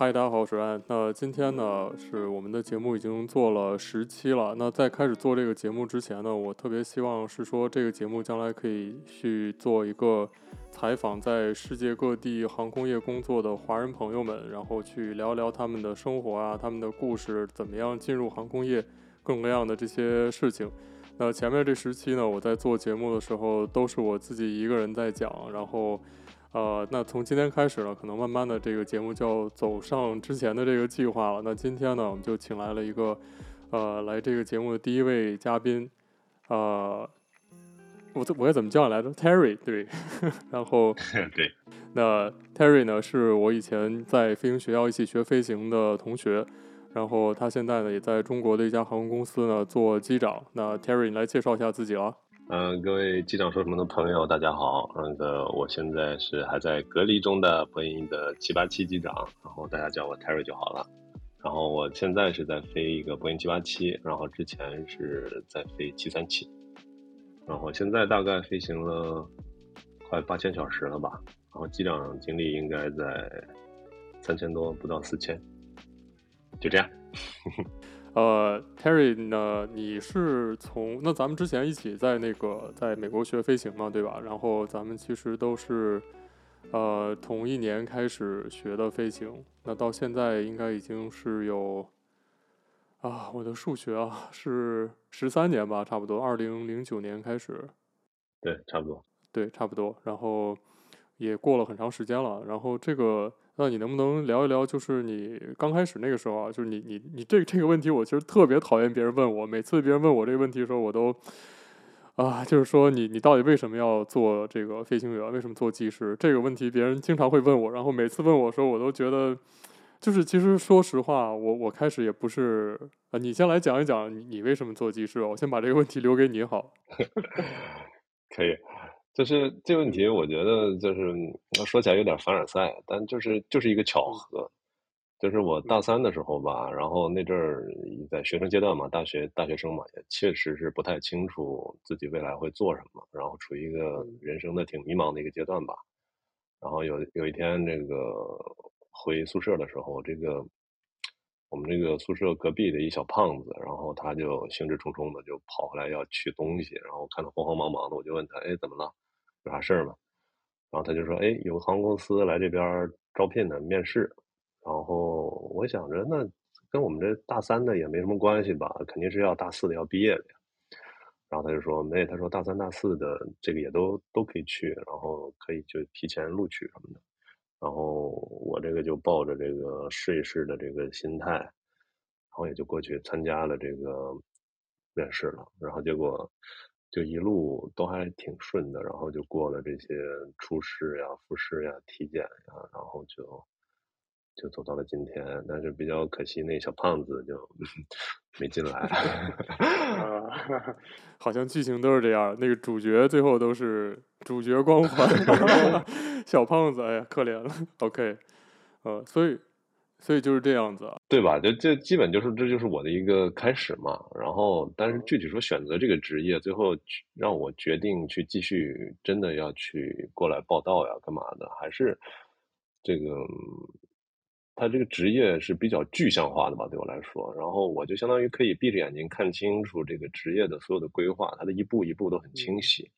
嗨，大家好，我是安。那今天呢，是我们的节目已经做了十期了。那在开始做这个节目之前呢，我特别希望是说，这个节目将来可以去做一个采访在世界各地航空业工作的华人朋友们，然后去聊聊他们的生活啊，他们的故事，怎么样进入航空业，各种各样的这些事情。那前面这十期呢，我在做节目的时候都是我自己一个人在讲，然后。呃，那从今天开始呢，可能慢慢的这个节目就要走上之前的这个计划了。那今天呢，我们就请来了一个，呃，来这个节目的第一位嘉宾，呃，我我该怎么叫你来着？Terry，对，然后 对，那 Terry 呢，是我以前在飞行学校一起学飞行的同学，然后他现在呢也在中国的一家航空公司呢做机长。那 Terry，你来介绍一下自己了。嗯、各位机长说什么的朋友，大家好。那个，我现在是还在隔离中的波音的七八七机长，然后大家叫我 Terry 就好了。然后我现在是在飞一个波音七八七，然后之前是在飞七三七，然后现在大概飞行了快八千小时了吧。然后机长经历应该在三千多，不到四千，就这样。呃，Terry 呢？你是从那咱们之前一起在那个在美国学飞行嘛，对吧？然后咱们其实都是呃同一年开始学的飞行，那到现在应该已经是有啊，我的数学啊是十三年吧，差不多，二零零九年开始，对，差不多，对，差不多，然后也过了很长时间了，然后这个。那你能不能聊一聊？就是你刚开始那个时候啊，就是你你你这这个问题，我其实特别讨厌别人问我。每次别人问我这个问题的时候，我都啊，就是说你你到底为什么要做这个飞行员？为什么做技师？这个问题别人经常会问我，然后每次问我的时候，我都觉得就是其实说实话，我我开始也不是啊。你先来讲一讲你你为什么做技师？我先把这个问题留给你好。可以。就是这问题，我觉得就是说起来有点凡尔赛，但就是就是一个巧合。就是我大三的时候吧，然后那阵儿在学生阶段嘛，大学大学生嘛，也确实是不太清楚自己未来会做什么，然后处于一个人生的挺迷茫的一个阶段吧。然后有有一天这个回宿舍的时候，这个我们这个宿舍隔壁的一小胖子，然后他就兴致冲冲的就跑回来要取东西，然后看他慌慌忙忙的，我就问他，哎，怎么了？有啥事儿吗？然后他就说：“哎，有个航空公司来这边招聘的面试。”然后我想着，那跟我们这大三的也没什么关系吧？肯定是要大四的要毕业的呀。然后他就说：“没，他说大三、大四的这个也都都可以去，然后可以就提前录取什么的。”然后我这个就抱着这个试一试的这个心态，然后也就过去参加了这个面试了。然后结果。就一路都还挺顺的，然后就过了这些初试呀、复试呀、体检呀，然后就就走到了今天。但是比较可惜，那小胖子就 没进来。啊，好像剧情都是这样，那个主角最后都是主角光环，小胖子哎呀可怜了。OK，呃，所以。所以就是这样子，对吧？就这基本就是这就是我的一个开始嘛。然后，但是具体说选择这个职业，最后让我决定去继续，真的要去过来报道呀，干嘛的？还是这个，他这个职业是比较具象化的吧？对我来说，然后我就相当于可以闭着眼睛看清楚这个职业的所有的规划，它的一步一步都很清晰。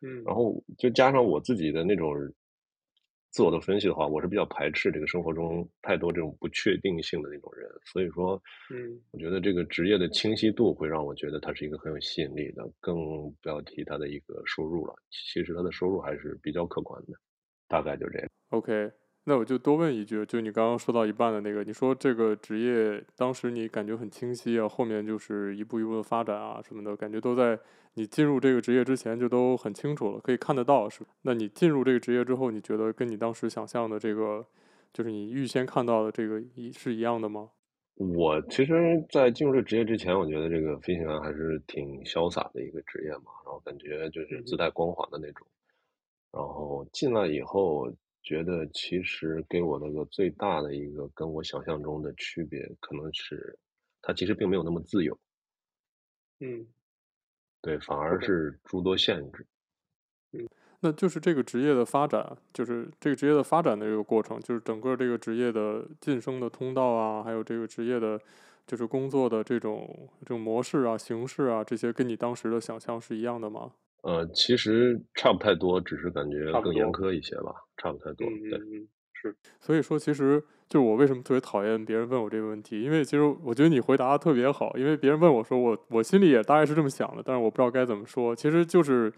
嗯，然后就加上我自己的那种。自我的分析的话，我是比较排斥这个生活中太多这种不确定性的那种人，所以说，嗯，我觉得这个职业的清晰度会让我觉得它是一个很有吸引力的，更不要提它的一个收入了。其实它的收入还是比较可观的，大概就这样。OK。那我就多问一句，就你刚刚说到一半的那个，你说这个职业当时你感觉很清晰啊，后面就是一步一步的发展啊什么的，感觉都在你进入这个职业之前就都很清楚了，可以看得到是。那你进入这个职业之后，你觉得跟你当时想象的这个，就是你预先看到的这个一是一样的吗？我其实，在进入这个职业之前，我觉得这个飞行员还是挺潇洒的一个职业嘛，然后感觉就是自带光环的那种，然后进来以后。觉得其实给我那个最大的一个跟我想象中的区别，可能是它其实并没有那么自由。嗯，对，反而是诸多限制。嗯，那就是这个职业的发展，就是这个职业的发展的这个过程，就是整个这个职业的晋升的通道啊，还有这个职业的，就是工作的这种这种模式啊、形式啊，这些跟你当时的想象是一样的吗？呃，其实差不太多，只是感觉更严苛一些吧，差不，太多。对，嗯，是。所以说，其实就是我为什么特别讨厌别人问我这个问题，因为其实我觉得你回答的特别好，因为别人问我说我我心里也大概是这么想的，但是我不知道该怎么说，其实就是。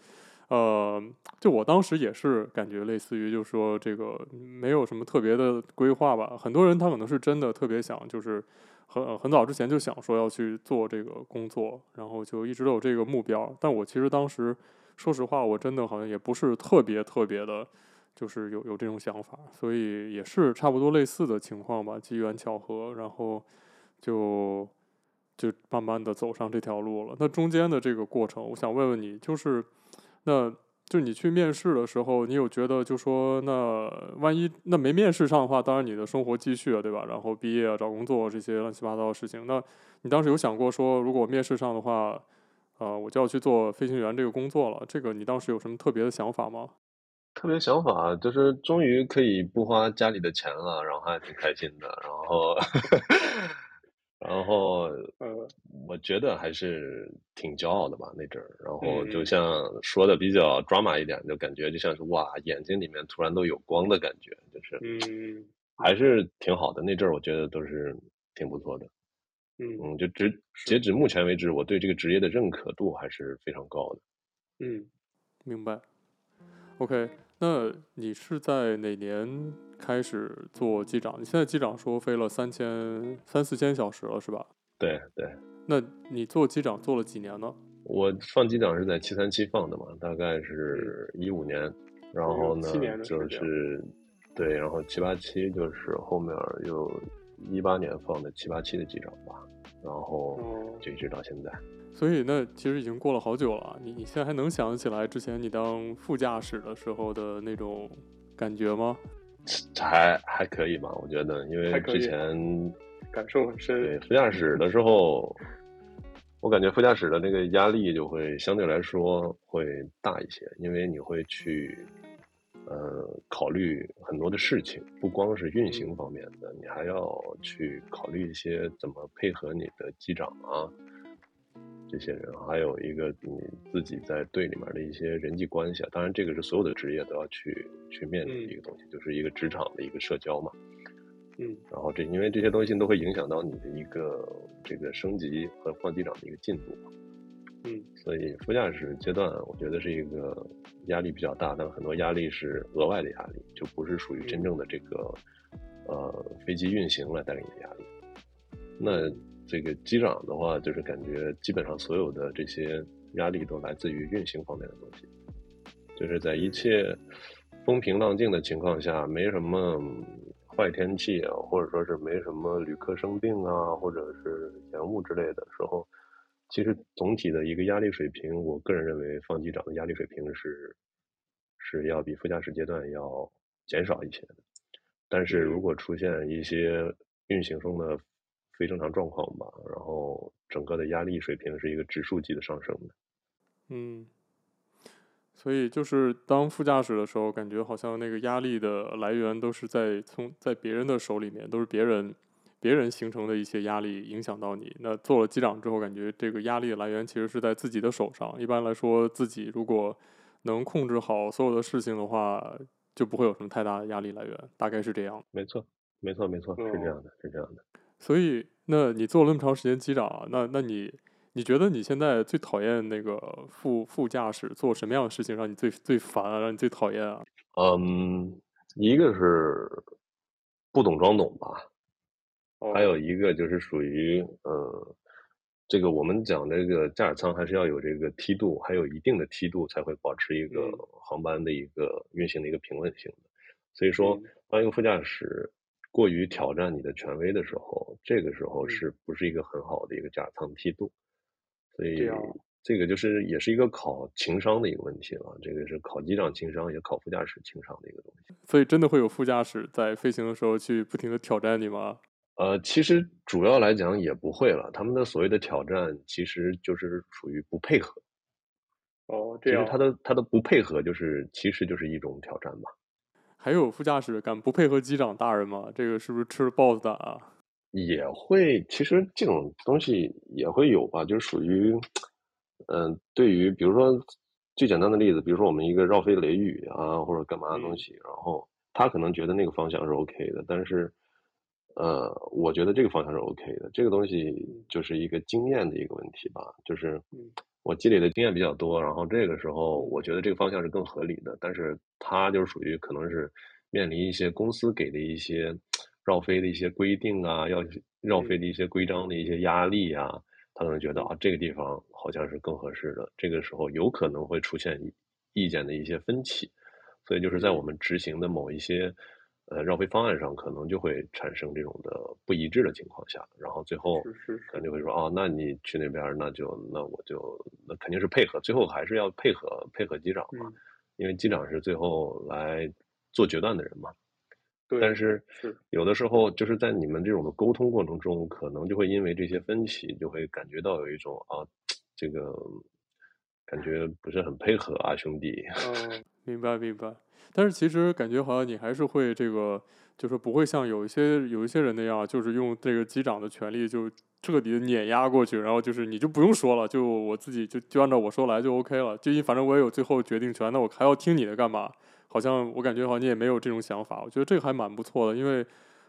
呃，就我当时也是感觉类似于，就是说这个没有什么特别的规划吧。很多人他可能是真的特别想，就是很很早之前就想说要去做这个工作，然后就一直都有这个目标。但我其实当时说实话，我真的好像也不是特别特别的，就是有有这种想法，所以也是差不多类似的情况吧，机缘巧合，然后就就慢慢的走上这条路了。那中间的这个过程，我想问问你，就是。那就你去面试的时候，你有觉得就说，那万一那没面试上的话，当然你的生活继续了，对吧？然后毕业啊、找工作这些乱七八糟的事情，那你当时有想过说，如果面试上的话，呃，我就要去做飞行员这个工作了。这个你当时有什么特别的想法吗？特别想法就是终于可以不花家里的钱了，然后还挺开心的，然后。然后，呃，我觉得还是挺骄傲的吧那阵儿。然后就像说的比较 drama 一点，就感觉就像是哇，眼睛里面突然都有光的感觉，就是，嗯，还是挺好的。那阵儿我觉得都是挺不错的。嗯嗯，就直截止目前为止，我对这个职业的认可度还是非常高的。嗯，明白。OK。那你是在哪年开始做机长？你现在机长说飞了三千三四千小时了，是吧？对对。那你做机长做了几年呢？我放机长是在七三七放的嘛，大概是一五年，然后呢，就是对，然后七八七就是后面又一八年放的七八七的机长吧，然后就一直到现在。所以那其实已经过了好久了，你你现在还能想起来之前你当副驾驶的时候的那种感觉吗？还还可以吧，我觉得，因为之前感受很深。对，副驾驶的时候，我感觉副驾驶的那个压力就会相对来说会大一些，因为你会去呃考虑很多的事情，不光是运行方面的，你还要去考虑一些怎么配合你的机长啊。这些人，还有一个你自己在队里面的一些人际关系啊，当然这个是所有的职业都要去去面临的一个东西，嗯，就是一个职场的一个社交嘛。嗯，然后这因为这些东西都会影响到你的一个这个升级和换机长的一个进度嘛。嗯，所以副驾驶阶段我觉得是一个压力比较大，但很多压力是额外的压力，就不是属于真正的这个呃飞机运行来带给你的压力。那。这个机长的话，就是感觉基本上所有的这些压力都来自于运行方面的东西，就是在一切风平浪静的情况下，没什么坏天气啊，或者说是没什么旅客生病啊，或者是延误之类的时候，其实总体的一个压力水平，我个人认为放机长的压力水平是是要比副驾驶阶段要减少一些的。但是如果出现一些运行中的非正常状况吧，然后整个的压力水平是一个指数级的上升的。嗯，所以就是当副驾驶的时候，感觉好像那个压力的来源都是在从在别人的手里面，都是别人别人形成的一些压力影响到你。那做了机长之后，感觉这个压力的来源其实是在自己的手上。一般来说，自己如果能控制好所有的事情的话，就不会有什么太大的压力来源。大概是这样。没错，没错，没错，是这样的，是这样的。所以，那你做了那么长时间机长啊，那那你你觉得你现在最讨厌那个副副驾驶做什么样的事情让你最最烦啊，让你最讨厌啊？嗯，一个是不懂装懂吧，还有一个就是属于呃，这个我们讲这个驾驶舱还是要有这个梯度，还有一定的梯度才会保持一个航班的一个运行的一个平稳性的。所以说，当一个副驾驶。过于挑战你的权威的时候，这个时候是不是一个很好的一个驾驶舱梯度？所以这个就是也是一个考情商的一个问题了。这个是考机长情商，也考副驾驶情商的一个东西。所以真的会有副驾驶在飞行的时候去不停的挑战你吗？呃，其实主要来讲也不会了。他们的所谓的挑战，其实就是属于不配合。哦，这样。其实他的他的不配合，就是其实就是一种挑战吧。还有副驾驶敢不配合机长大人吗？这个是不是吃了豹子胆啊？也会，其实这种东西也会有吧，就是属于，嗯、呃，对于比如说最简单的例子，比如说我们一个绕飞雷雨啊，或者干嘛的东西，嗯、然后他可能觉得那个方向是 OK 的，但是，呃，我觉得这个方向是 OK 的，这个东西就是一个经验的一个问题吧，就是我积累的经验比较多，然后这个时候我觉得这个方向是更合理的，但是他就是属于可能是面临一些公司给的一些。绕飞的一些规定啊，要绕飞的一些规章的一些压力啊，他可能觉得啊，这个地方好像是更合适的。这个时候有可能会出现意见的一些分歧，所以就是在我们执行的某一些呃绕飞方案上，可能就会产生这种的不一致的情况下，然后最后可能就会说哦，那你去那边，那就那我就那肯定是配合，最后还是要配合配合机长嘛，因为机长是最后来做决断的人嘛。但是。有的时候就是在你们这种的沟通过程中，可能就会因为这些分歧，就会感觉到有一种啊，这个感觉不是很配合啊，兄弟。嗯，明白明白。但是其实感觉好像你还是会这个，就是不会像有一些有一些人那样，就是用这个机长的权力就彻底的碾压过去，然后就是你就不用说了，就我自己就就按照我说来就 OK 了，就反正我也有最后决定权，那我还要听你的干嘛？好像我感觉好像你也没有这种想法，我觉得这个还蛮不错的，因为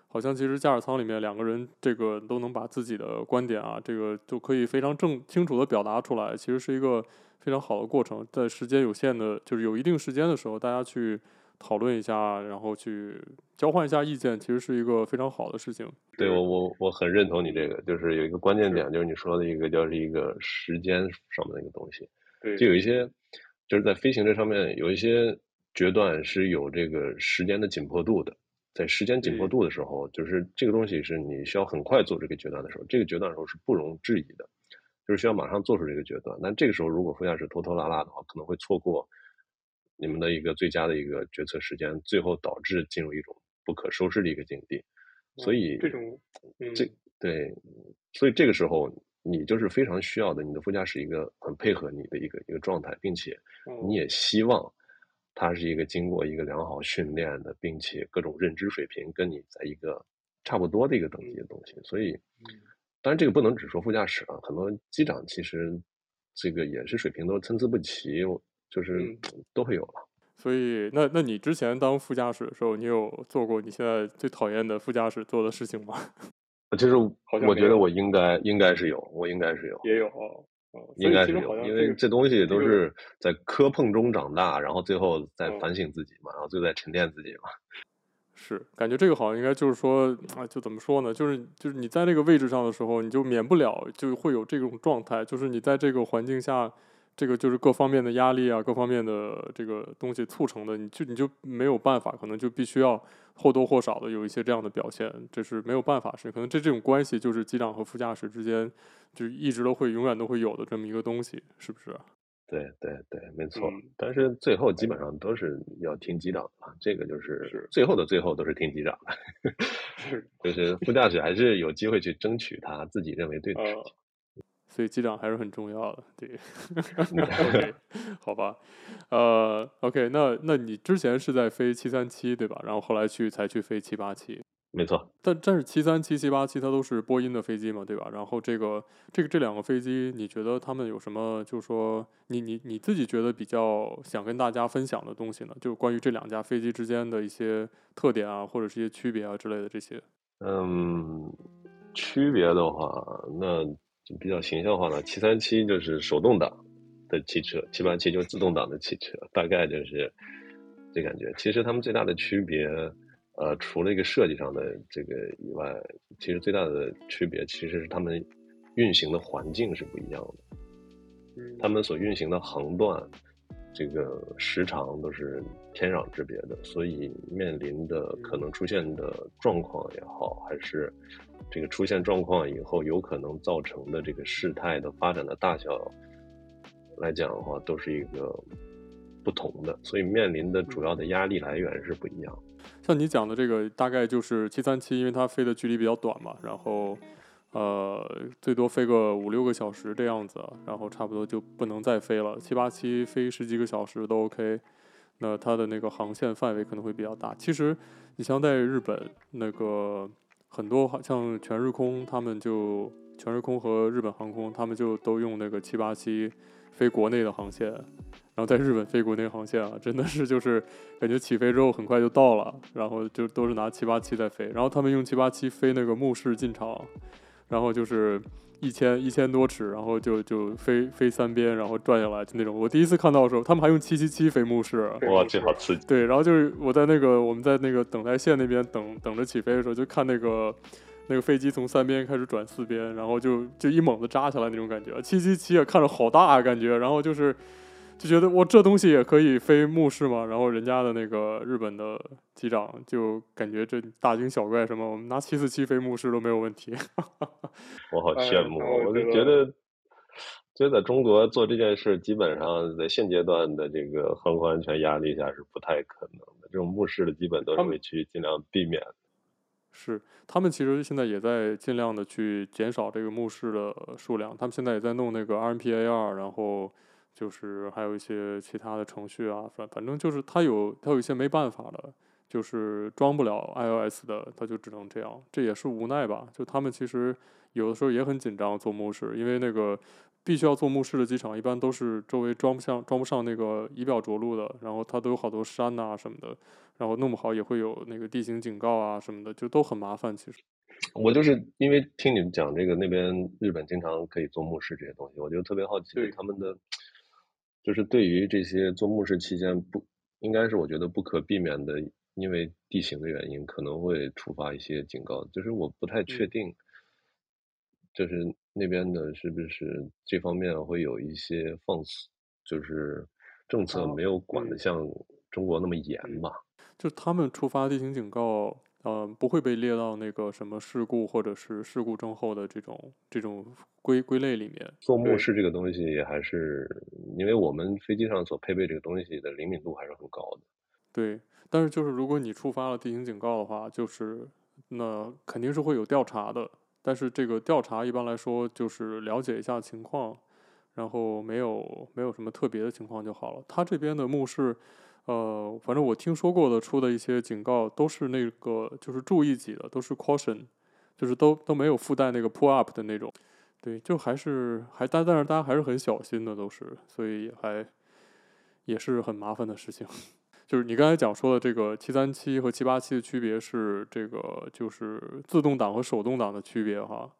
好像其实驾驶舱里面两个人这个都能把自己的观点啊，这个就可以非常正清楚的表达出来，其实是一个非常好的过程。在时间有限的，就是有一定时间的时候，大家去讨论一下，然后去交换一下意见，其实是一个非常好的事情。对，我我我很认同你这个，就是有一个关键点，就是你说的一个叫是一个时间上面的一个东西。对，就有一些就是在飞行这上面有一些。决断是有这个时间的紧迫度的，在时间紧迫度的时候，就是这个东西是你需要很快做这个决断的时候，这个决断的时候是不容置疑的，就是需要马上做出这个决断。但这个时候如果副驾驶拖拖拉拉的话，可能会错过你们的一个最佳的一个决策时间，最后导致进入一种不可收拾的一个境地。所以这种，嗯、这对，所以这个时候你就是非常需要的，你的副驾驶一个很配合你的一个一个状态，并且你也希望。他是一个经过一个良好训练的，并且各种认知水平跟你在一个差不多的一个等级的东西，所以，当然这个不能只说副驾驶啊，很多机长其实这个也是水平都参差不齐，就是都会有了。所以，那那你之前当副驾驶的时候，你有做过你现在最讨厌的副驾驶做的事情吗？其实我觉得我应该应该是有，我应该是有，也有哦。应该是有，因为这东西都是在磕碰中长大，然后最后再反省自己嘛，然后最后再沉淀自己嘛。是，感觉这个好像应该就是说啊，就怎么说呢？就是就是你在这个位置上的时候，你就免不了就会有这种状态，就是你在这个环境下。这个就是各方面的压力啊，各方面的这个东西促成的，你就你就没有办法，可能就必须要或多或少的有一些这样的表现，这是没有办法，是可能这这种关系就是机长和副驾驶之间就一直都会永远都会有的这么一个东西，是不是？对对对，没错。嗯、但是最后基本上都是要听机长的，这个就是最后的最后都是听机长的，是。就。是副驾驶还是有机会去争取他自己认为对的事情。呃所以机长还是很重要的，对，OK，好吧，呃，OK，那那你之前是在飞七三七对吧？然后后来去才去飞七八七，没错。但但是七三七、七八七它都是波音的飞机嘛，对吧？然后这个这个这两个飞机，你觉得他们有什么？就是说你你你自己觉得比较想跟大家分享的东西呢？就是关于这两架飞机之间的一些特点啊，或者是一些区别啊之类的这些。嗯，区别的话，那。就比较形象化的，七三七就是手动挡的汽车，七八七就是自动挡的汽车，大概就是这感觉。其实他们最大的区别，呃，除了一个设计上的这个以外，其实最大的区别其实是他们运行的环境是不一样的。嗯，他们所运行的横段，这个时长都是天壤之别的，所以面临的可能出现的状况也好，还是。这个出现状况以后，有可能造成的这个事态的发展的大小来讲的话，都是一个不同的，所以面临的主要的压力来源是不一样。像你讲的这个，大概就是七三七，因为它飞的距离比较短嘛，然后呃，最多飞个五六个小时这样子，然后差不多就不能再飞了。七八七飞十几个小时都 OK，那它的那个航线范围可能会比较大。其实你像在日本，那个很多像全日空，他们就全日空和日本航空，他们就都用那个七八七飞国内的航线，然后在日本飞国内航线啊，真的是就是感觉起飞之后很快就到了，然后就都是拿七八七在飞，然后他们用七八七飞那个目视进场。然后就是一千一千多尺，然后就就飞飞三边，然后转下来，就那种。我第一次看到的时候，他们还用七七七飞目视，哇，这好刺激。对，然后就是我在那个我们在那个等待线那边等等着起飞的时候，就看那个那个飞机从三边开始转四边，然后就就一猛子扎下来那种感觉。七七七啊看着好大啊，感觉，然后就是。就觉得我，这东西也可以飞目视吗？然后人家的那个日本的机长就感觉这大惊小怪，什么我们拿七四七飞目视都没有问题。我好羡慕，我就觉得，觉得在中国做这件事，基本上在现阶段的这个航空安全压力下是不太可能的。这种目视的基本都是会去尽量避免。是，他们其实现在也在尽量的去减少这个目视的数量。他们现在也在弄那个 RMPAR，然后。就是还有一些其他的程序啊，反反正就是它有它有一些没办法的，就是装不了 iOS 的，它就只能这样，这也是无奈吧。就他们其实有的时候也很紧张做目视，因为那个必须要做目视的机场，一般都是周围装不上装不上那个仪表着陆的，然后它都有好多山呐、啊、什么的，然后弄不好也会有那个地形警告啊什么的，就都很麻烦。其实我就是因为听你们讲这个，那边日本经常可以做目视这些东西，我就特别好奇他们的。就是对于这些做目视期间不应该是我觉得不可避免的，因为地形的原因可能会触发一些警告。就是我不太确定，就是那边的是不是这方面会有一些放肆，就是政策没有管得像中国那么严吧？就他们触发地形警告。嗯，不会被列到那个什么事故或者是事故症候的这种这种归归类里面。做目视这个东西还是，因为我们飞机上所配备这个东西的灵敏度还是很高的。对，但是就是如果你触发了地形警告的话，就是那肯定是会有调查的。但是这个调查一般来说就是了解一下情况，然后没有没有什么特别的情况就好了。他这边的目视。呃，反正我听说过的出的一些警告都是那个就是注意级的，都是 caution，就是都都没有附带那个 pull up 的那种，对，就还是还但但是大家还是很小心的都是，所以还也是很麻烦的事情。就是你刚才讲说的这个七三七和七八七的区别是这个就是自动挡和手动挡的区别哈。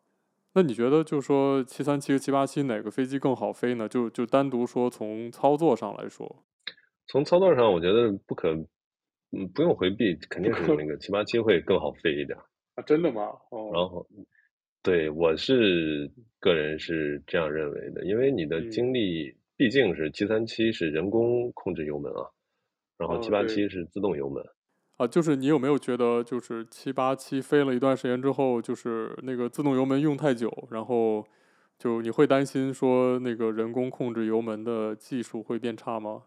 那你觉得就说七三七和七八七哪个飞机更好飞呢？就就单独说从操作上来说。从操作上，我觉得不可，嗯，不用回避，肯定是那个七八七会更好飞一点。啊，真的吗？哦。然后，对，我是个人是这样认为的，因为你的精力毕竟是七三七是人工控制油门啊，然后七八七是自动油门。啊，就是你有没有觉得，就是七八七飞了一段时间之后，就是那个自动油门用太久，然后就你会担心说那个人工控制油门的技术会变差吗？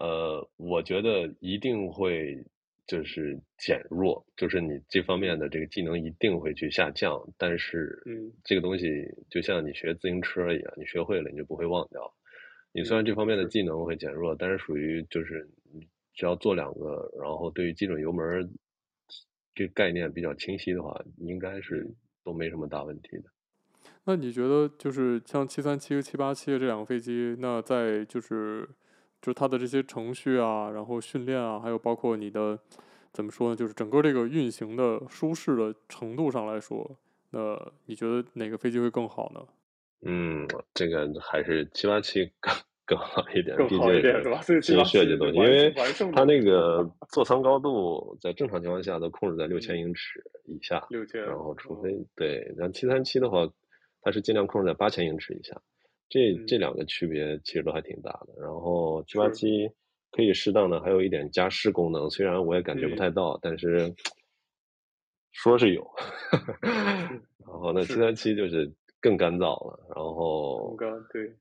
呃，我觉得一定会就是减弱，就是你这方面的这个技能一定会去下降。但是，嗯，这个东西就像你学自行车一样，你学会了你就不会忘掉。你虽然这方面的技能会减弱，但是属于就是你只要做两个，然后对于基准油门这个概念比较清晰的话，应该是都没什么大问题的。那你觉得就是像七三七和七八七这两个飞机，那在就是。就是它的这些程序啊，然后训练啊，还有包括你的怎么说呢？就是整个这个运行的舒适的程度上来说，那你觉得哪个飞机会更好呢？嗯，这个还是七八七更更好一点，更好一点是吧？所以新设计的东西，因为它那个 座舱高度在正常情况下都控制在六千英尺以下，六千，然后除非对，然后七三七的话，它是尽量控制在八千英尺以下。这这两个区别其实都还挺大的，然后七八七可以适当的还有一点加湿功能，虽然我也感觉不太到，但是说是有。然后那七三七就是更干燥了，然后更干，对。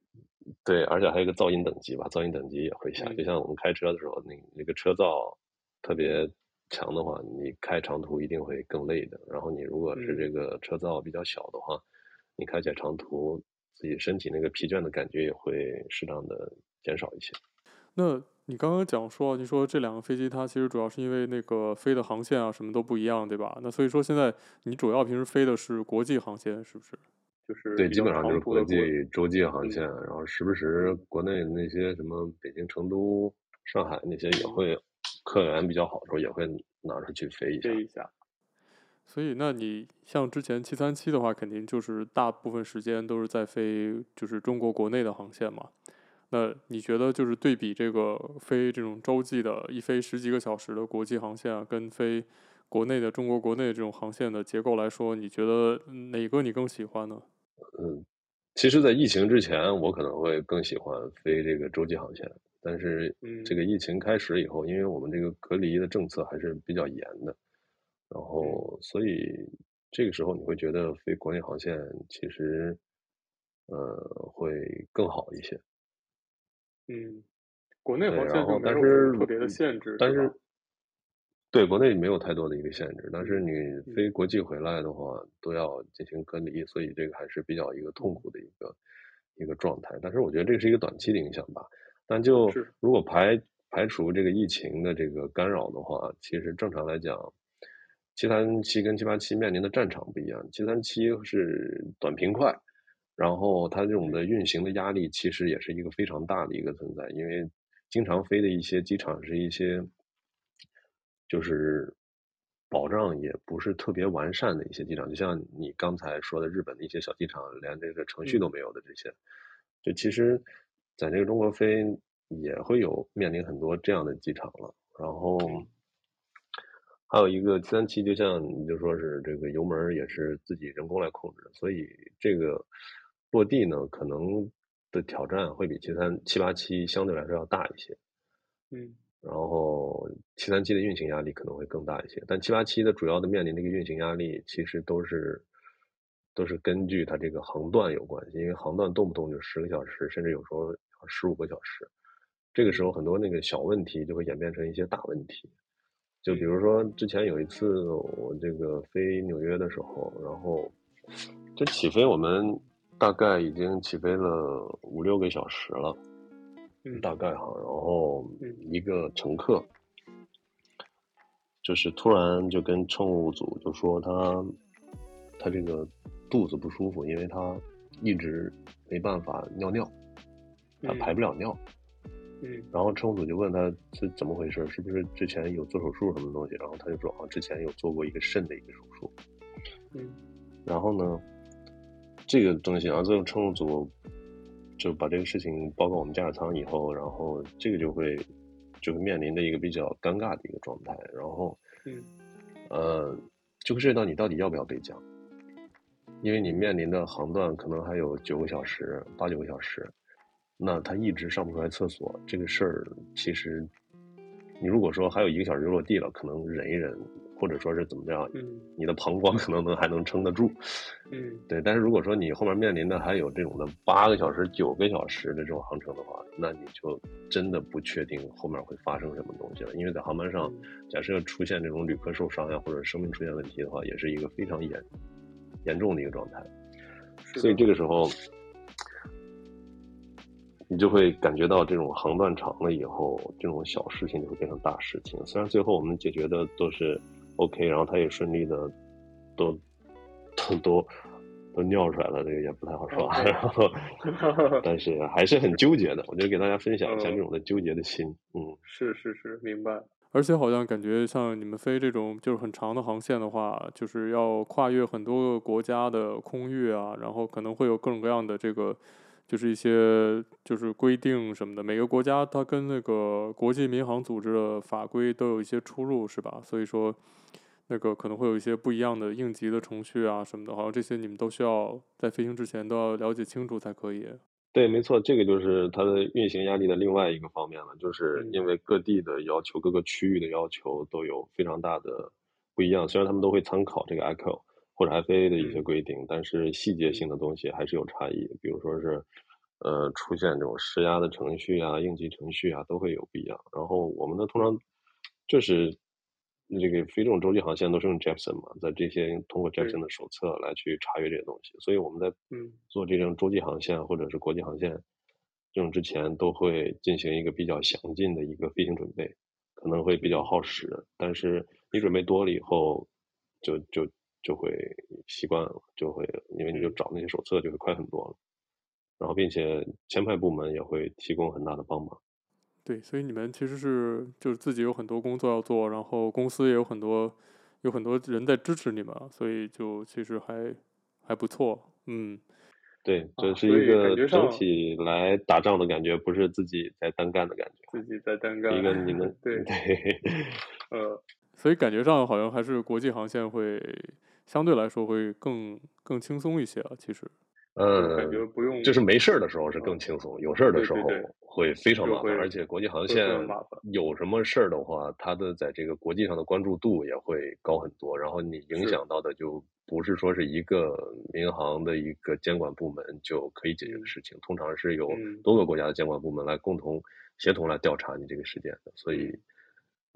对，而且还有一个噪音等级吧，噪音等级也会下，就像我们开车的时候，那那个车噪特别强的话，你开长途一定会更累的。然后你如果是这个车噪比较小的话，嗯、你开起来长途，自己身体那个疲倦的感觉也会适当的减少一些。那你刚刚讲说，你说这两个飞机它其实主要是因为那个飞的航线啊什么都不一样，对吧？那所以说现在你主要平时飞的是国际航线，是不是？就是对，基本上就是国际洲际航线，嗯、然后时不时国内那些什么北京、成都、上海那些也会。客源比较好的时候，也会拿出去飞一下。飞一下。所以，那你像之前七三七的话，肯定就是大部分时间都是在飞，就是中国国内的航线嘛。那你觉得，就是对比这个飞这种洲际的，一飞十几个小时的国际航线啊，跟飞国内的中国国内这种航线的结构来说，你觉得哪个你更喜欢呢？嗯，其实，在疫情之前，我可能会更喜欢飞这个洲际航线。但是这个疫情开始以后，嗯、因为我们这个隔离的政策还是比较严的，然后所以这个时候你会觉得飞国内航线其实呃会更好一些。嗯，国内航线就没有特别的限制，但是对国内没有太多的一个限制，但是你飞国际回来的话都要进行隔离，所以这个还是比较一个痛苦的一个一个状态。但是我觉得这个是一个短期的影响吧。但就如果排排除这个疫情的这个干扰的话，其实正常来讲，七三七跟七八七面临的战场不一样。七三七是短平快，然后它这种的运行的压力其实也是一个非常大的一个存在，因为经常飞的一些机场是一些就是保障也不是特别完善的一些机场，就像你刚才说的日本的一些小机场，连这个程序都没有的这些，就其实。在这个中国飞也会有面临很多这样的机场了，然后还有一个七三七，就像你就说是这个油门也是自己人工来控制，所以这个落地呢，可能的挑战会比七三七八七相对来说要大一些，嗯，然后七三七的运行压力可能会更大一些，但七八七的主要的面临的一个运行压力其实都是。都是根据它这个航段有关系，因为航段动不动就十个小时，甚至有时候十五个小时。这个时候很多那个小问题就会演变成一些大问题。就比如说之前有一次我这个飞纽约的时候，然后这起飞我们大概已经起飞了五六个小时了，大概哈，然后一个乘客就是突然就跟乘务组就说他他这个。肚子不舒服，因为他一直没办法尿尿，他排不了尿。嗯，然后乘务组就问他是怎么回事，是不是之前有做手术什么东西？然后他就说啊，之前有做过一个肾的一个手术。嗯，然后呢，这个东西，然后最后乘务组就把这个事情报告我们驾驶舱以后，然后这个就会就会面临着一个比较尴尬的一个状态。然后，嗯，呃，就会涉及到你到底要不要备降。因为你面临的航段可能还有九个小时、八九个小时，那他一直上不出来厕所，这个事儿其实，你如果说还有一个小时就落地了，可能忍一忍，或者说是怎么样，嗯，你的膀胱可能能还能撑得住，嗯，对。但是如果说你后面面临的还有这种的八个小时、九个小时的这种航程的话，那你就真的不确定后面会发生什么东西了。因为在航班上，假设出现这种旅客受伤呀，或者生命出现问题的话，也是一个非常严。严重的一个状态，所以这个时候，你就会感觉到这种航段长了以后，这种小事情就会变成大事情。虽然最后我们解决的都是 OK，然后他也顺利的都都都都尿出来了，这个也不太好说。然后，但是还是很纠结的。我就给大家分享一下这种的纠结的心。嗯，是是是，明白。而且好像感觉像你们飞这种就是很长的航线的话，就是要跨越很多个国家的空域啊，然后可能会有各种各样的这个，就是一些就是规定什么的。每个国家它跟那个国际民航组织的法规都有一些出入，是吧？所以说，那个可能会有一些不一样的应急的程序啊什么的，好像这些你们都需要在飞行之前都要了解清楚才可以。对，没错，这个就是它的运行压力的另外一个方面了，就是因为各地的要求、各个区域的要求都有非常大的不一样。虽然他们都会参考这个 ICAO 或者 FAA 的一些规定，但是细节性的东西还是有差异。比如说是，呃，出现这种施压的程序啊、应急程序啊，都会有不一样。然后我们呢，通常就是这个非这种洲际航线都是用 Jeppesen 嘛，在这些通过 Jeppesen 的手册来去查阅这些东西，所以我们在做这种洲际航线或者是国际航线这种之前，都会进行一个比较详尽的一个飞行准备，可能会比较耗时，但是你准备多了以后，就就就会习惯了，就会因为你就找那些手册就会快很多了，然后并且前排部门也会提供很大的帮忙。对，所以你们其实是就是自己有很多工作要做，然后公司也有很多有很多人在支持你们，所以就其实还还不错。嗯，对，这是一个整体来打仗的感觉，不是自己在单干的感觉。自己在单干。一个你们对对，呃，所以感觉上好像还是国际航线会相对来说会更更轻松一些啊，其实。嗯，感觉不用，就是没事儿的时候是更轻松，有事儿的时候会非常麻烦，而且国际航线有什么事儿的话，它的在这个国际上的关注度也会高很多，然后你影响到的就不是说是一个民航的一个监管部门就可以解决的事情，通常是有多个国家的监管部门来共同协同来调查你这个事件的，所以，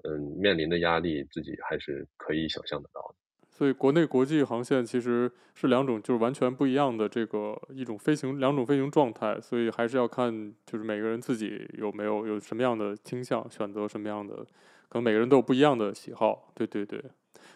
嗯，面临的压力自己还是可以想象得到的。所以，国内国际航线其实是两种，就是完全不一样的这个一种飞行，两种飞行状态。所以还是要看，就是每个人自己有没有有什么样的倾向，选择什么样的，可能每个人都有不一样的喜好。对对对。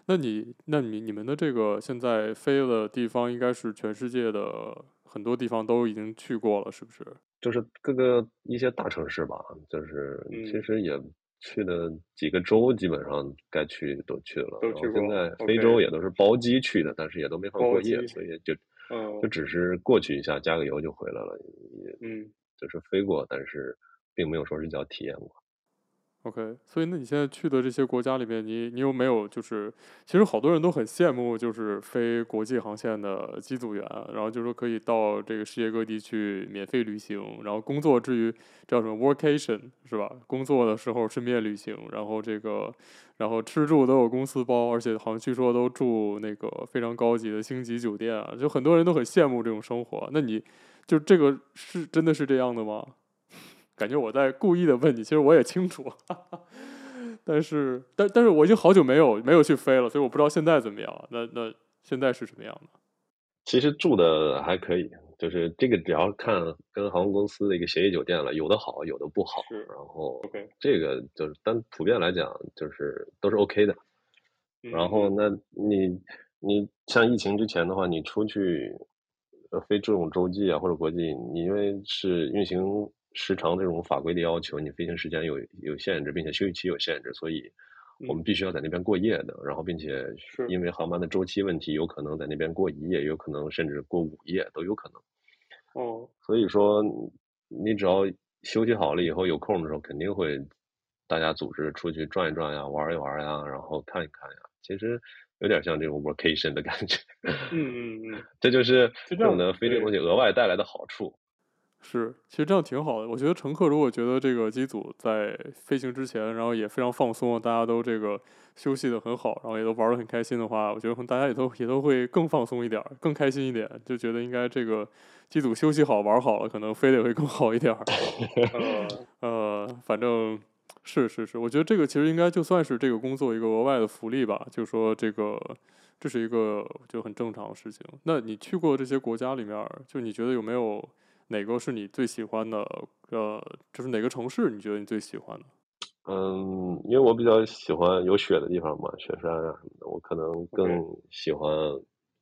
那你，那你你们的这个现在飞的地方，应该是全世界的很多地方都已经去过了，是不是？就是各个一些大城市吧，就是其实也。去的几个州基本上该去都去了，都去过。然后现在非洲也都是包机去的.但是也都没法过夜，所以就、嗯、就只是过去一下加个油就回来了，也嗯，就是飞过，但是并没有说是叫体验过。OK，所以那你现在去的这些国家里面，你你有没有就是，其实好多人都很羡慕，就是飞国际航线的机组员，然后就说可以到这个世界各地去免费旅行，然后工作之余叫什么 workation 是吧？工作的时候顺便旅行，然后这个然后吃住都有公司包，而且好像据说都住那个非常高级的星级酒店啊，就很多人都很羡慕这种生活。那你就这个是真的是这样的吗？感觉我在故意的问你，其实我也清楚，哈哈，但是，但但是我已经好久没有没有去飞了，所以我不知道现在怎么样。那那现在是什么样的？其实住的还可以，就是这个只要看跟航空公司的一个协议酒店了，有的好，有的不好。然后这个就是单普遍来讲，就是都是 OK 的。然后那你你像疫情之前的话，你出去呃飞这种洲际啊或者国际，你因为是运行。时长这种法规的要求，你飞行时间有有限制，并且休息期有限制，所以我们必须要在那边过夜的。嗯、然后，并且因为航班的周期问题，有可能在那边过一夜，有可能甚至过五夜都有可能。哦，所以说你只要休息好了以后，有空的时候肯定会大家组织出去转一转呀，玩一玩呀，然后看一看呀。其实有点像这种 vacation 的感觉。嗯嗯嗯，这就是这种的飞这个东西额外带来的好处。是，其实这样挺好的。我觉得乘客如果觉得这个机组在飞行之前，然后也非常放松，大家都这个休息的很好，然后也都玩的很开心的话，我觉得可能大家也都也都会更放松一点，更开心一点，就觉得应该这个机组休息好玩好了，可能飞得也会更好一点。呃，反正是是是，我觉得这个其实应该就算是这个工作一个额外的福利吧，就是说这个这是一个就很正常的事情。那你去过这些国家里面，就你觉得有没有？哪个是你最喜欢的？呃，就是哪个城市你觉得你最喜欢的？嗯，因为我比较喜欢有雪的地方嘛，雪山啊什么的，我可能更喜欢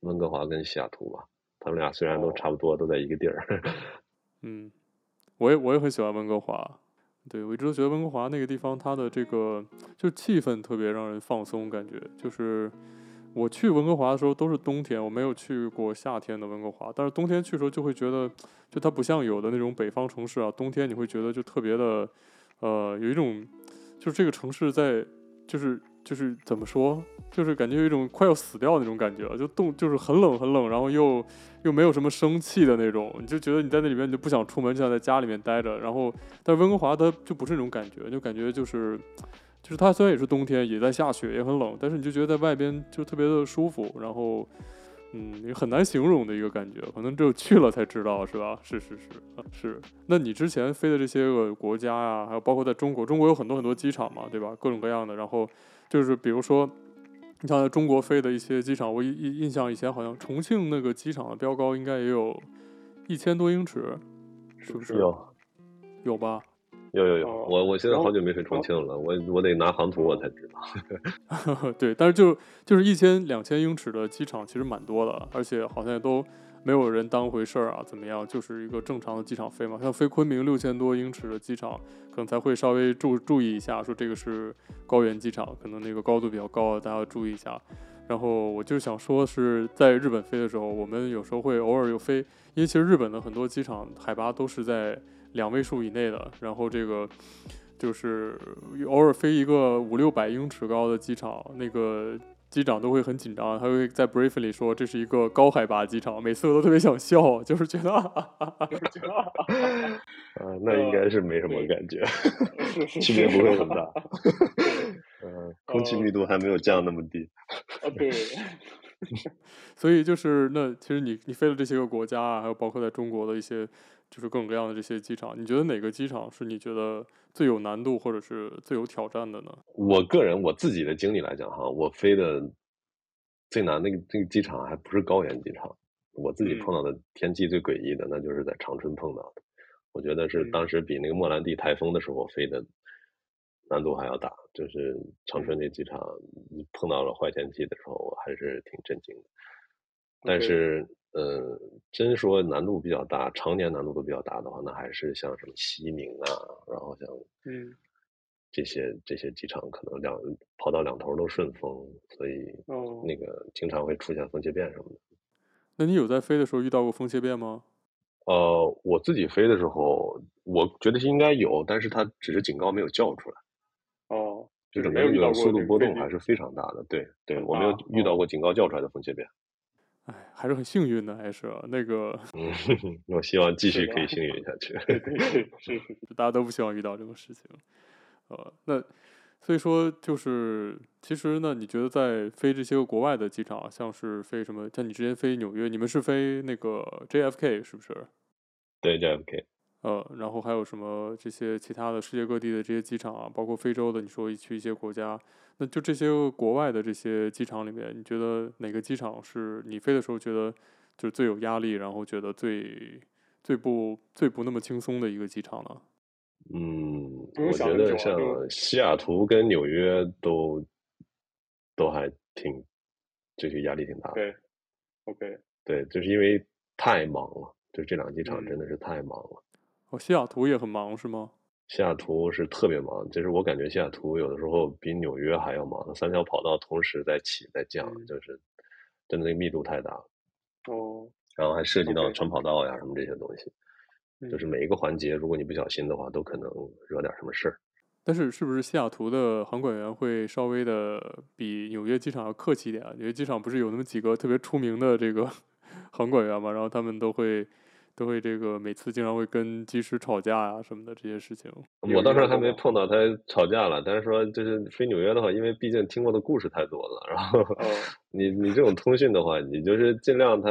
温哥华跟西雅图吧。他们俩虽然都差不多，都在一个地儿。嗯，我也我也很喜欢温哥华。对，我一直都觉得温哥华那个地方，它的这个就气氛特别让人放松，感觉就是。我去温哥华的时候都是冬天，我没有去过夏天的温哥华。但是冬天去的时候就会觉得，就它不像有的那种北方城市啊，冬天你会觉得就特别的，呃，有一种，就是这个城市在，就是就是怎么说，就是感觉有一种快要死掉的那种感觉，就冻，就是很冷很冷，然后又又没有什么生气的那种，你就觉得你在那里面你就不想出门，就想在家里面待着。然后，但温哥华它就不是那种感觉，就感觉就是。就是它虽然也是冬天，也在下雪，也很冷，但是你就觉得在外边就特别的舒服。然后，嗯，也很难形容的一个感觉，可能只有去了才知道，是吧？是是是，是。那你之前飞的这些个国家呀、啊，还有包括在中国，中国有很多很多机场嘛，对吧？各种各样的。然后就是比如说，你像在中国飞的一些机场，我印印象以前好像重庆那个机场的标高应该也有一千多英尺，是不是？有，有吧？有有有，我我现在好久没飞重庆了，我我得拿航图我才知道。对，但是就就是一千两千英尺的机场其实蛮多的，而且好像也都没有人当回事儿啊，怎么样？就是一个正常的机场飞嘛。像飞昆明六千多英尺的机场，可能才会稍微注注意一下，说这个是高原机场，可能那个高度比较高，大家要注意一下。然后我就想说是在日本飞的时候，我们有时候会偶尔有飞，因为其实日本的很多机场海拔都是在。两位数以内的，然后这个就是偶尔飞一个五六百英尺高的机场，那个机长都会很紧张，他会在 briefing 里说这是一个高海拔机场，每次我都特别想笑，就是觉得，就是觉得，啊，那应该是没什么感觉，区别不会很大，嗯，空气密度还没有降那么低，啊，对，所以就是那其实你你飞了这些个国家啊，还有包括在中国的一些。就是各种各样的这些机场，你觉得哪个机场是你觉得最有难度或者是最有挑战的呢？我个人我自己的经历来讲哈，我飞的最难那个那个机场还不是高原机场，我自己碰到的天气最诡异的，那就是在长春碰到的。我觉得是当时比那个莫兰蒂台风的时候飞的难度还要大，就是长春那机场碰到了坏天气的时候，我还是挺震惊的。但是。呃，真说难度比较大，常年难度都比较大的话，那还是像什么西宁啊，然后像嗯这些、嗯、这些机场，可能两跑道两头都顺风，所以那个经常会出现风切变什么的。那你有在飞的时候遇到过风切变吗？呃，我自己飞的时候，我觉得是应该有，但是它只是警告没有叫出来。哦，就是没有遇到速度波动还是非常大的。对对，我没有遇到过警告叫出来的风切变。哎，还是很幸运的，还是那个。嗯，我希望继续可以幸运下去。对对对，是是，大家都不希望遇到这种事情。呃，那所以说就是，其实呢，你觉得在飞这些个国外的机场，像是飞什么？像你之前飞纽约，你们是飞那个 JFK 是不是？对 JFK。呃，然后还有什么这些其他的世界各地的这些机场啊，包括非洲的，你说去一些国家，那就这些国外的这些机场里面，你觉得哪个机场是你飞的时候觉得就是最有压力，然后觉得最最不最不那么轻松的一个机场呢？嗯，我觉得像西雅图跟纽约都都还挺，就是压力挺大的。对，OK，对，就是因为太忙了，就这两个机场真的是太忙了。西雅图也很忙是吗？西雅图是特别忙，就是我感觉西雅图有的时候比纽约还要忙，三条跑道同时在起在降，嗯、就是真的那个密度太大了。哦，然后还涉及到传跑道呀什么这些东西，嗯、就是每一个环节，如果你不小心的话，都可能惹点什么事儿。但是是不是西雅图的航管员会稍微的比纽约机场要客气一点啊？纽约机场不是有那么几个特别出名的这个 航管员嘛，然后他们都会。都会这个每次经常会跟技师吵架呀、啊、什么的这些事情。我倒是还没碰到他吵架了，但是说就是飞纽约的话，因为毕竟听过的故事太多了，然后你你这种通讯的话，你就是尽量他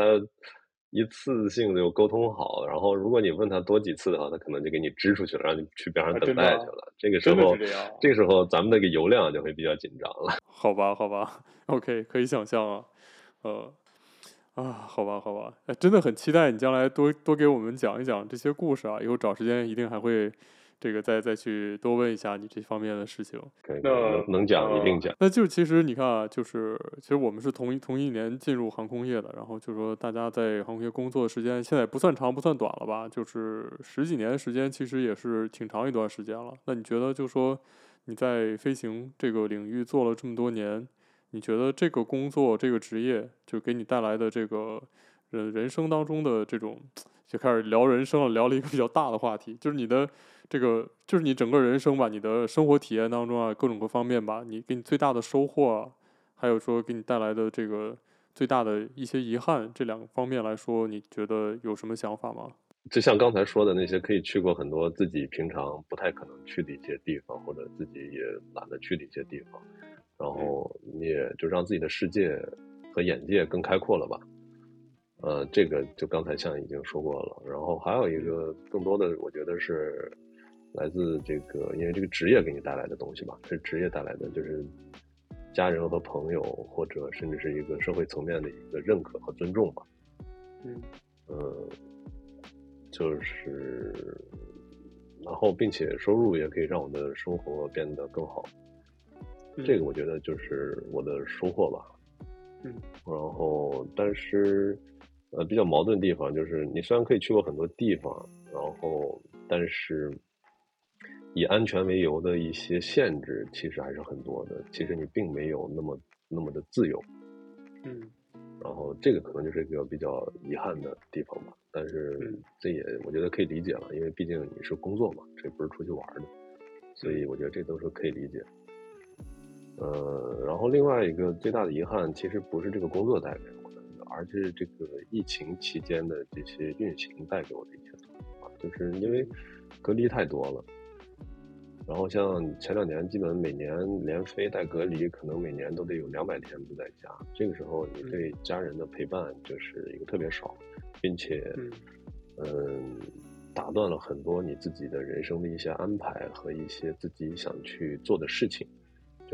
一次性就沟通好，然后如果你问他多几次的话，他可能就给你支出去了，让你去边上等待去了。这个时候，这，这个时候咱们那个油量就会比较紧张了。好吧，好吧，OK，可以想象啊，呃。啊，好吧，好吧，哎，真的很期待你将来多多给我们讲一讲这些故事啊！以后找时间一定还会这个再再去多问一下你这方面的事情。可以，那能讲一定讲。那就其实你看啊，就是其实我们是同一同一年进入航空业的，然后就说大家在航空业工作的时间现在不算长不算短了吧，就是十几年时间，其实也是挺长一段时间了。那你觉得就说你在飞行这个领域做了这么多年？你觉得这个工作、这个职业，就给你带来的这个人人生当中的这种，就开始聊人生了，聊了一个比较大的话题，就是你的这个，就是你整个人生吧，你的生活体验当中啊，各种各方面吧，你给你最大的收获啊，还有说给你带来的这个最大的一些遗憾，这两个方面来说，你觉得有什么想法吗？就像刚才说的那些，可以去过很多自己平常不太可能去的一些地方，或者自己也懒得去的一些地方。然后你也就让自己的世界和眼界更开阔了吧。呃，这个就刚才像已经说过了。然后还有一个更多的，我觉得是来自这个，因为这个职业给你带来的东西吧，是职业带来的，就是家人和朋友，或者甚至是一个社会层面的一个认可和尊重吧。嗯，呃，就是，然后并且收入也可以让我的生活变得更好。嗯，这个我觉得就是我的收获吧。嗯，然后但是。呃，比较矛盾的地方就是，你虽然可以去过很多地方，然后，但是以安全为由的一些限制，其实还是很多的。其实你并没有那么那么的自由。嗯，然后这个可能就是一个比较遗憾的地方吧。但是这也我觉得可以理解了，因为毕竟你是工作嘛，这不是出去玩的，所以我觉得这都是可以理解。呃，然后另外一个最大的遗憾，其实不是这个工作带给我的。而是这个疫情期间的这些运行带给我的一啊，就是因为隔离太多了，然后像前两年，基本每年连飞带隔离，可能每年都得有两百天不在家。这个时候，你对家人的陪伴就是一个特别少，并且，嗯，打断了很多你自己的人生的一些安排和一些自己想去做的事情，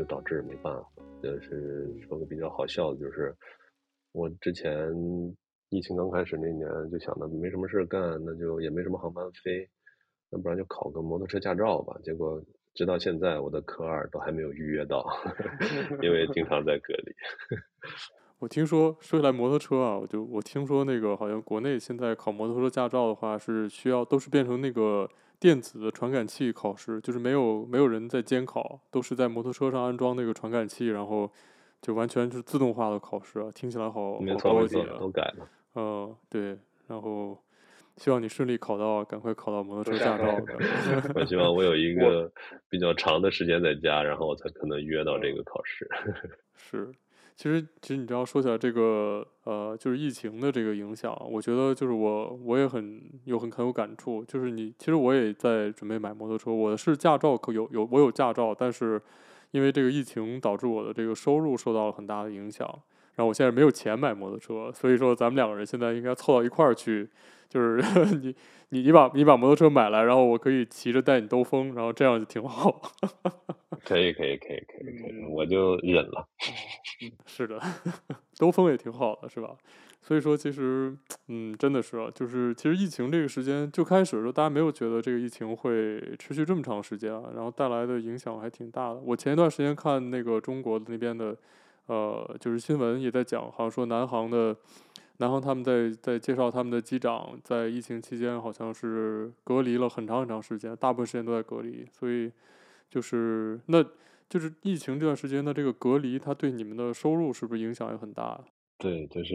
就导致没办法。就是说个比较好笑的，就是。我之前疫情刚开始那年就想着没什么事干，那就也没什么航班飞，那不然就考个摩托车驾照吧。结果直到现在，我的科二都还没有预约到，因为经常在隔离。我听说说起来摩托车啊，我就我听说那个好像国内现在考摩托车驾照的话是需要都是变成那个电子的传感器考试，就是没有没有人在监考，都是在摩托车上安装那个传感器，然后。就完全是自动化的考试啊，听起来好好高级啊！都改了。嗯，对，然后希望你顺利考到，赶快考到摩托车驾照。我希望我有一个比较长的时间在家，然后我才可能约到这个考试。是，其实其实你知道说起来这个呃，就是疫情的这个影响，我觉得就是我我也很有很很有感触，就是你其实我也在准备买摩托车，我是驾照可有有我有驾照，但是。因为这个疫情导致我的这个收入受到了很大的影响，然后我现在没有钱买摩托车，所以说咱们两个人现在应该凑到一块儿去，就是 你你你把你把摩托车买来，然后我可以骑着带你兜风，然后这样就挺好。可以可以可以可以可以，我就忍了。是的，兜风也挺好的，是吧？所以说，其实，嗯，真的是啊，就是其实疫情这个时间就开始的时候，大家没有觉得这个疫情会持续这么长时间啊，然后带来的影响还挺大的。我前一段时间看那个中国的那边的，呃，就是新闻也在讲，好像说南航的，南航他们在在介绍他们的机长在疫情期间好像是隔离了很长很长时间，大部分时间都在隔离，所以就是那就是疫情这段时间的这个隔离，它对你们的收入是不是影响也很大？对，就是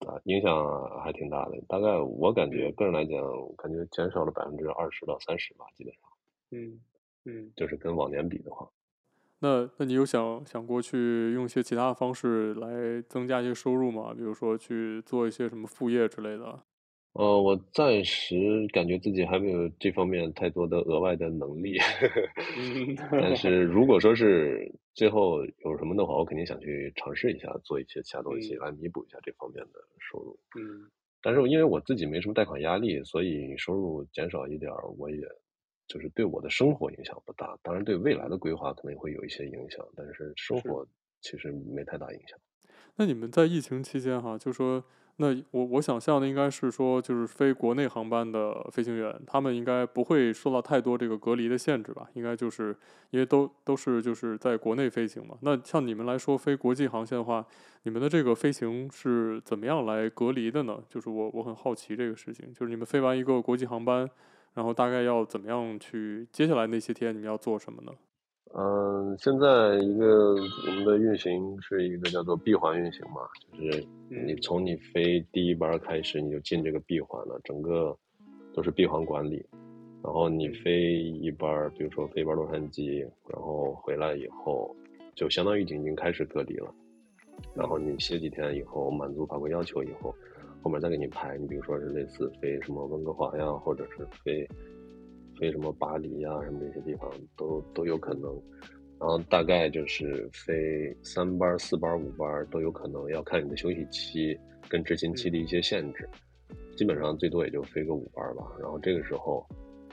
啊，影响还挺大的。大概我感觉，个人来讲，感觉减少了百分之二十到三十吧，基本上。嗯嗯，就是跟往年比的话。那那你有想想过去用一些其他的方式来增加一些收入吗？比如说去做一些什么副业之类的？呃，我暂时感觉自己还没有这方面太多的额外的能力，但 是如果说是最后有什么的话，我肯定想去尝试一下，做一些其他东西来弥补一下这方面的收入。嗯，但是因为我自己没什么贷款压力，所以收入减少一点，我也就是对我的生活影响不大。当然，对未来的规划可能也会有一些影响，但是生活其实没太大影响。那你们在疫情期间哈，就说。那我我想象的应该是说，就是飞国内航班的飞行员，他们应该不会受到太多这个隔离的限制吧？应该就是因为都都是就是在国内飞行嘛。那像你们来说飞国际航线的话，你们的这个飞行是怎么样来隔离的呢？就是我我很好奇这个事情，就是你们飞完一个国际航班，然后大概要怎么样去接下来那些天你们要做什么呢？嗯，现在一个我们的运行是一个叫做闭环运行嘛，就是你从你飞第一班开始，你就进这个闭环了，整个都是闭环管理。然后你飞一班，比如说飞一班洛杉矶，然后回来以后，就相当于已经已经开始隔离了。然后你歇几天以后，满足法规要求以后，后面再给你排，你比如说是类似飞什么温哥华呀，或者是飞。飞什么巴黎呀、啊，什么这些地方都都有可能，然后大概就是飞三班、四班、五班都有可能，要看你的休息期，跟执勤期的一些限制，基本上最多也就飞个五班吧。然后这个时候，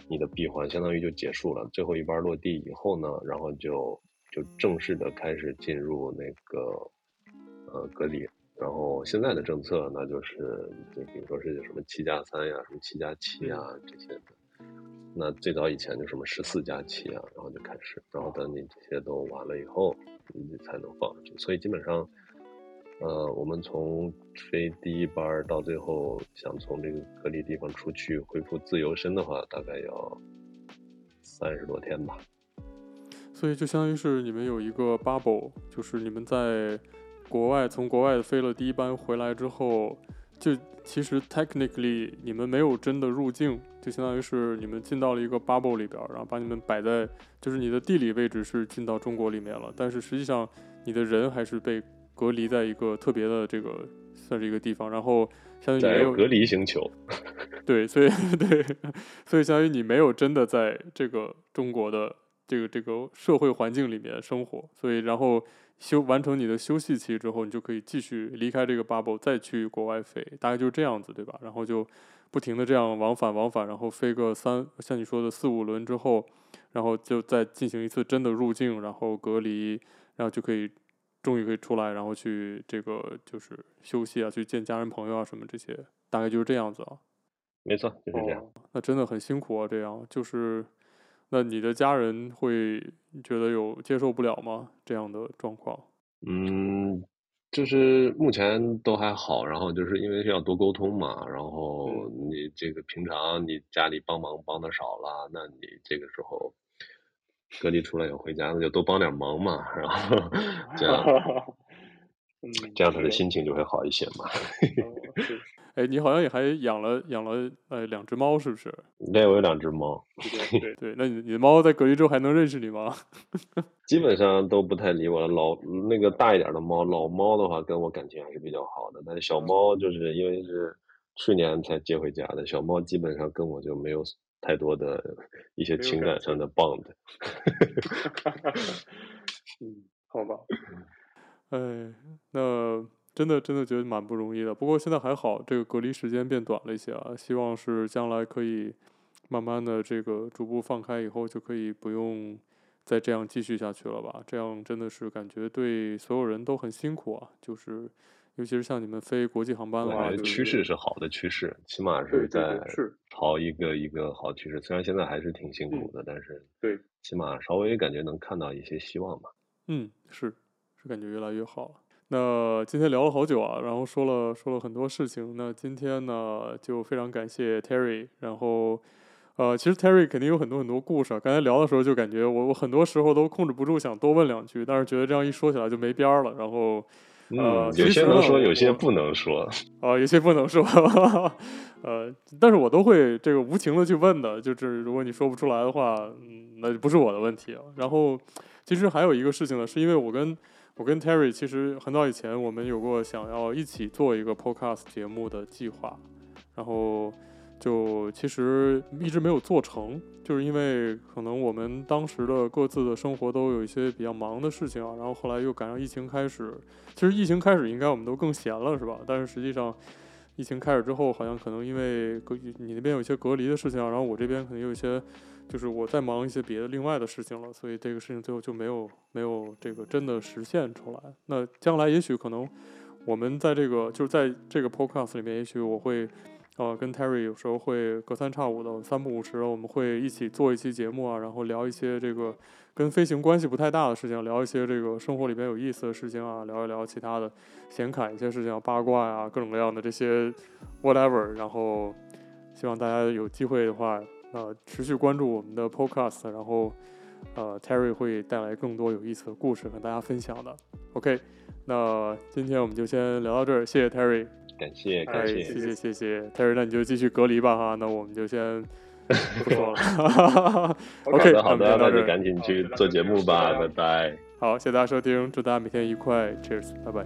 你的闭环相当于就结束了。最后一班落地以后呢，然后就就正式的开始进入那个呃隔离。然后现在的政策那，就是就比如说是什么七加三呀，什么七加七啊这些的。那最早以前就什么十四加七啊，然后就开始，然后等你这些都完了以后，你才能放上去。所以基本上，呃，我们从飞第一班到最后想从这个隔离地方出去恢复自由身的话，大概要三十多天吧。所以就相当于是你们有一个 bubble，就是你们在。国外从国外飞了第一班回来之后，就其实 technically 你们没有真的入境，就相当于是你们进到了一个 bubble 里边，然后把你们摆在，就是你的地理位置是进到中国里面了，但是实际上你的人还是被隔离在一个特别的这个算是一个地方，然后相当于没有隔离星球，对，所以 对，所以相当于你没有真的在这个中国的这个这个社会环境里面生活，所以然后。休完成你的休息期之后，你就可以继续离开这个 bubble，再去国外飞，大概就是这样子，对吧？然后就不停的这样往返往返，然后飞个三，像你说的四五轮之后，然后就再进行一次真的入境，然后隔离，然后就可以终于可以出来，然后去这个就是休息啊，去见家人朋友啊什么这些，大概就是这样子啊。没错，就是这样。哦，那真的很辛苦啊，这样就是。那你的家人会觉得有接受不了吗？这样的状况？嗯，就是目前都还好，然后就是因为是要多沟通嘛，然后你这个平常你家里帮忙帮的少了，那你这个时候隔离出来要回家，那就多帮点忙嘛，然后 这样，这样他的心情就会好一些嘛。哎，你好像也还养了养了呃两只猫，是不是？对，我有两只猫。对对 对，那你你的猫在隔离之后还能认识你吗？基本上都不太理我了。老那个大一点的猫，老猫的话跟我感情还是比较好的，但是小猫就是因为是去年才接回家的，小猫基本上跟我就没有太多的一些情感上的 bond。嗯，好吧。哎，那。真的真的觉得蛮不容易的，不过现在还好，这个隔离时间变短了一些啊。希望是将来可以慢慢的这个逐步放开以后，就可以不用再这样继续下去了吧？这样真的是感觉对所有人都很辛苦啊。就是尤其是像你们飞国际航班的话，趋势是好的趋势，起码是在朝一个一个好趋势。虽然现在还是挺辛苦的，但是对，起码稍微感觉能看到一些希望吧。嗯，是是感觉越来越好了。那今天聊了好久啊，然后说了说了很多事情。那今天呢，就非常感谢 Terry。然后，呃，其实 Terry 肯定有很多很多故事啊。刚才聊的时候就感觉我我很多时候都控制不住想多问两句，但是觉得这样一说起来就没边儿了。然后，呃，嗯、有些能说，有些不能说。啊、呃，有些不能说。呃，但是我都会这个无情的去问的。就是如果你说不出来的话，嗯，那就不是我的问题啊。然后，其实还有一个事情呢，是因为我跟我跟 Terry 其实很早以前我们有过想要一起做一个 podcast 节目的计划，然后就其实一直没有做成，就是因为可能我们当时的各自的生活都有一些比较忙的事情啊，然后后来又赶上疫情开始，其实疫情开始应该我们都更闲了是吧？但是实际上疫情开始之后，好像可能因为隔你那边有一些隔离的事情啊，然后我这边可能有一些。就是我在忙一些别的另外的事情了，所以这个事情最后就没有没有这个真的实现出来。那将来也许可能我们在这个就是在这个 podcast 里面，也许我会呃跟 Terry 有时候会隔三差五的三不五时，我们会一起做一期节目啊，然后聊一些这个跟飞行关系不太大的事情，聊一些这个生活里边有意思的事情啊，聊一聊其他的闲侃一些事情，八卦呀，各种各样的这些 whatever。然后希望大家有机会的话。呃，持续关注我们的 Podcast，然后，呃，Terry 会带来更多有意思的故事和大家分享的。OK，那今天我们就先聊到这儿，谢谢 Terry，感谢，感谢，谢谢，谢谢 Terry，那你就继续隔离吧哈，那我们就先 不说了。OK，好的，好的，那你赶紧去做节目吧，拜拜。好，谢谢大家收听，祝大家每天愉快，Cheers，拜拜。